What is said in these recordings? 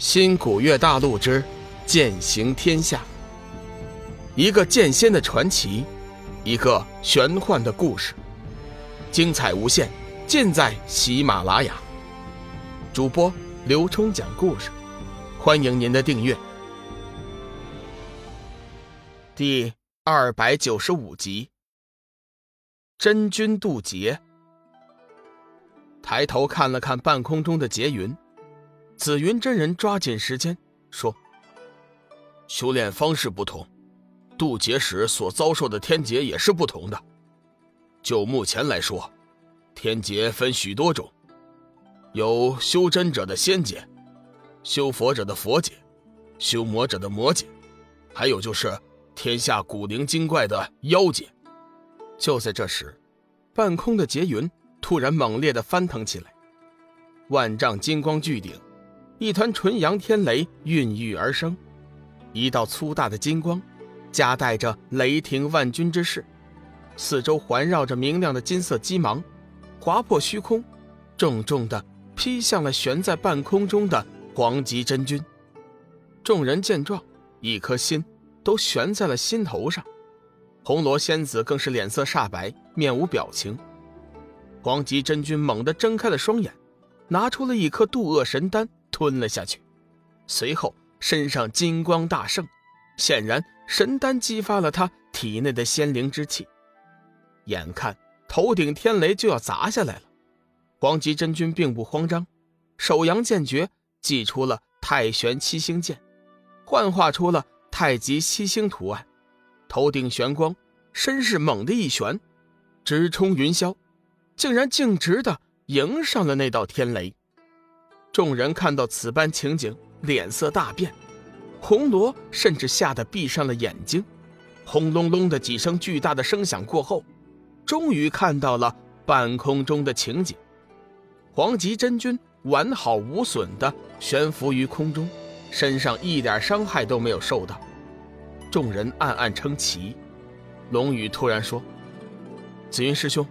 新古月大陆之剑行天下，一个剑仙的传奇，一个玄幻的故事，精彩无限，尽在喜马拉雅。主播刘冲讲故事，欢迎您的订阅。第二百九十五集，真君渡劫。抬头看了看半空中的劫云。紫云真人抓紧时间说：“修炼方式不同，渡劫时所遭受的天劫也是不同的。就目前来说，天劫分许多种，有修真者的仙劫，修佛者的佛劫，修魔者的魔劫，还有就是天下古灵精怪的妖劫。”就在这时，半空的劫云突然猛烈的翻腾起来，万丈金光巨顶。一团纯阳天雷孕育而生，一道粗大的金光，夹带着雷霆万钧之势，四周环绕着明亮的金色鸡芒，划破虚空，重重的劈向了悬在半空中的黄极真君。众人见状，一颗心都悬在了心头上。红罗仙子更是脸色煞白，面无表情。黄极真君猛地睁开了双眼，拿出了一颗渡厄神丹。吞了下去，随后身上金光大盛，显然神丹激发了他体内的仙灵之气。眼看头顶天雷就要砸下来了，黄极真君并不慌张，手扬剑诀，祭出了太玄七星剑，幻化出了太极七星图案，头顶玄光，身势猛地一旋，直冲云霄，竟然径直的迎上了那道天雷。众人看到此般情景，脸色大变，红罗甚至吓得闭上了眼睛。轰隆隆的几声巨大的声响过后，终于看到了半空中的情景：黄极真君完好无损的悬浮于空中，身上一点伤害都没有受到。众人暗暗称奇。龙宇突然说：“紫云师兄，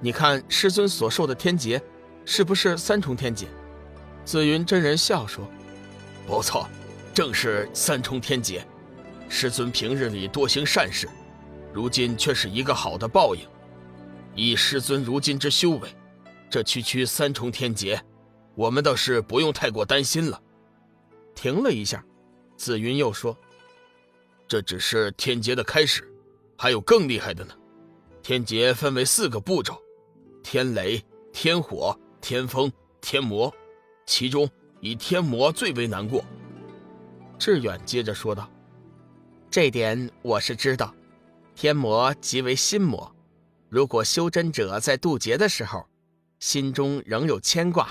你看师尊所受的天劫，是不是三重天劫？”紫云真人笑说：“不错，正是三重天劫。师尊平日里多行善事，如今却是一个好的报应。以师尊如今之修为，这区区三重天劫，我们倒是不用太过担心了。”停了一下，紫云又说：“这只是天劫的开始，还有更厉害的呢。天劫分为四个步骤：天雷、天火、天风、天魔。”其中以天魔最为难过。志远接着说道：“这点我是知道，天魔即为心魔。如果修真者在渡劫的时候，心中仍有牵挂，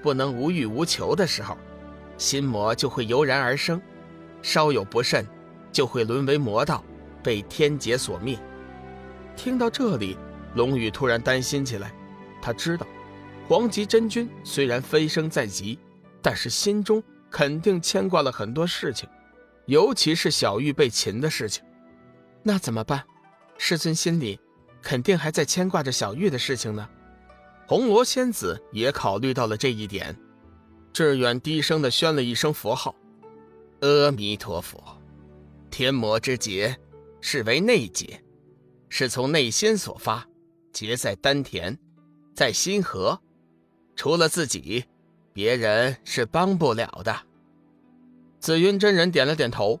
不能无欲无求的时候，心魔就会油然而生，稍有不慎，就会沦为魔道，被天劫所灭。”听到这里，龙宇突然担心起来，他知道。黄极真君虽然飞升在即，但是心中肯定牵挂了很多事情，尤其是小玉被擒的事情。那怎么办？师尊心里肯定还在牵挂着小玉的事情呢。红罗仙子也考虑到了这一点。志远低声的宣了一声佛号：“阿弥陀佛。”天魔之劫是为内劫，是从内心所发，结在丹田，在心河。除了自己，别人是帮不了的。紫云真人点了点头，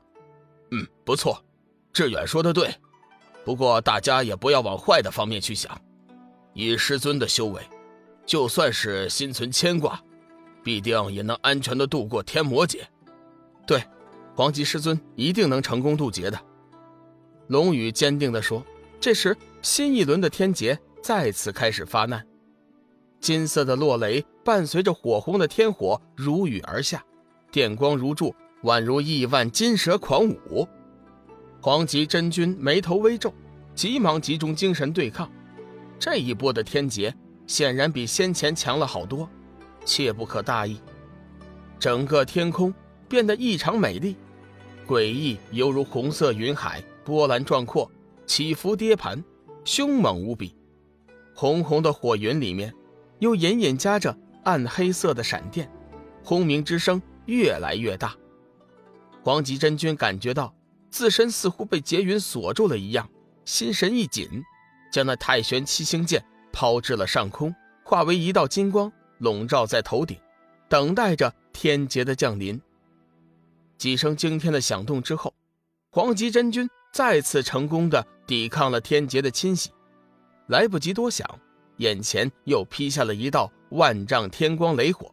嗯，不错，志远说的对。不过大家也不要往坏的方面去想。以师尊的修为，就算是心存牵挂，必定也能安全的度过天魔劫。对，黄极师尊一定能成功渡劫的。龙宇坚定地说。这时，新一轮的天劫再次开始发难。金色的落雷伴随着火红的天火如雨而下，电光如柱，宛如亿万金蛇狂舞。黄极真君眉头微皱，急忙集中精神对抗。这一波的天劫显然比先前强了好多，切不可大意。整个天空变得异常美丽，诡异犹如红色云海，波澜壮阔，起伏跌盘，凶猛无比。红红的火云里面。又隐隐夹着暗黑色的闪电，轰鸣之声越来越大。黄极真君感觉到自身似乎被劫云锁住了一样，心神一紧，将那太玄七星剑抛至了上空，化为一道金光，笼罩在头顶，等待着天劫的降临。几声惊天的响动之后，黄极真君再次成功的抵抗了天劫的侵袭，来不及多想，眼前又劈下了一道万丈天光雷火，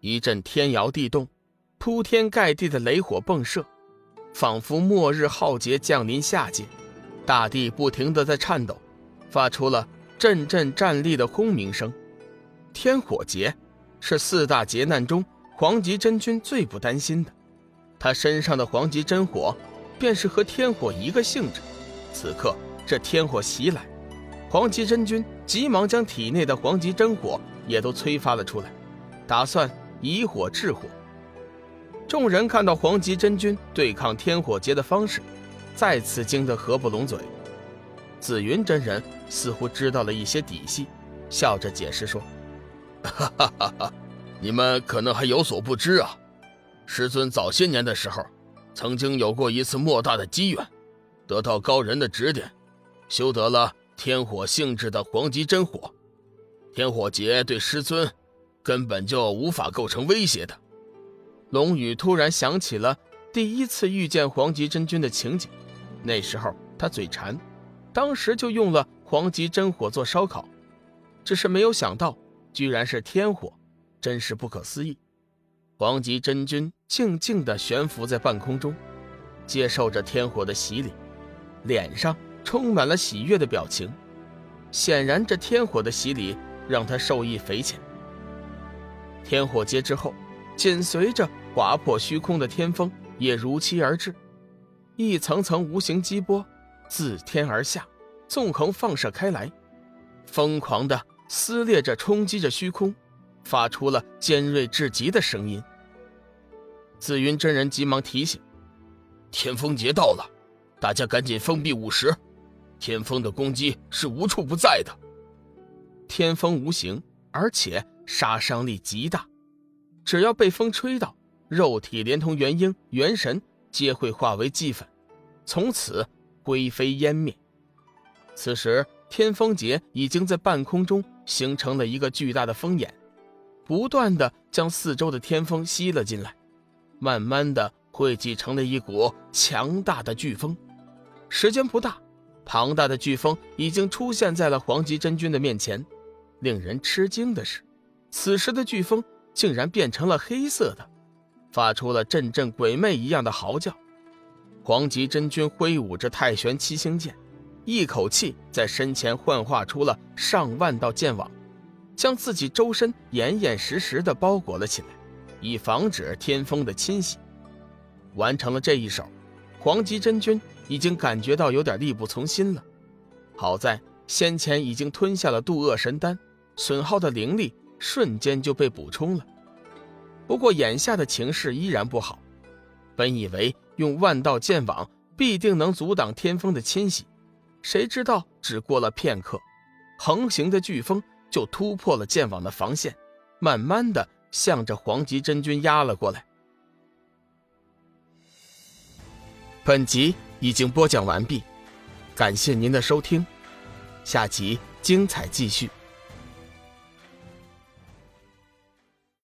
一阵天摇地动。铺天盖地的雷火迸射，仿佛末日浩劫降临下界，大地不停地在颤抖，发出了阵阵战栗的轰鸣声。天火劫是四大劫难中黄极真君最不担心的，他身上的黄极真火便是和天火一个性质。此刻这天火袭来，黄极真君急忙将体内的黄极真火也都催发了出来，打算以火制火。众人看到黄极真君对抗天火劫的方式，再次惊得合不拢嘴。紫云真人似乎知道了一些底细，笑着解释说：“哈哈哈哈你们可能还有所不知啊，师尊早些年的时候，曾经有过一次莫大的机缘，得到高人的指点，修得了天火性质的黄极真火。天火劫对师尊根本就无法构成威胁的。”龙宇突然想起了第一次遇见黄极真君的情景，那时候他嘴馋，当时就用了黄极真火做烧烤，只是没有想到居然是天火，真是不可思议。黄极真君静静地悬浮在半空中，接受着天火的洗礼，脸上充满了喜悦的表情，显然这天火的洗礼让他受益匪浅。天火劫之后，紧随着。划破虚空的天风也如期而至，一层层无形激波自天而下，纵横放射开来，疯狂的撕裂着、冲击着虚空，发出了尖锐至极的声音。紫云真人急忙提醒：“天风劫到了，大家赶紧封闭午时，天风的攻击是无处不在的。天风无形，而且杀伤力极大，只要被风吹到。”肉体连同元婴、元神皆会化为齑粉，从此灰飞烟灭。此时，天风劫已经在半空中形成了一个巨大的风眼，不断的将四周的天风吸了进来，慢慢的汇集成了一股强大的飓风。时间不大，庞大的飓风已经出现在了黄极真君的面前。令人吃惊的是，此时的飓风竟然变成了黑色的。发出了阵阵鬼魅一样的嚎叫，黄极真君挥舞着太玄七星剑，一口气在身前幻化出了上万道剑网，将自己周身严严实实的包裹了起来，以防止天风的侵袭。完成了这一手，黄极真君已经感觉到有点力不从心了。好在先前已经吞下了渡厄神丹，损耗的灵力瞬间就被补充了。不过眼下的情势依然不好，本以为用万道剑网必定能阻挡天风的侵袭，谁知道只过了片刻，横行的飓风就突破了剑网的防线，慢慢的向着黄极真君压了过来。本集已经播讲完毕，感谢您的收听，下集精彩继续。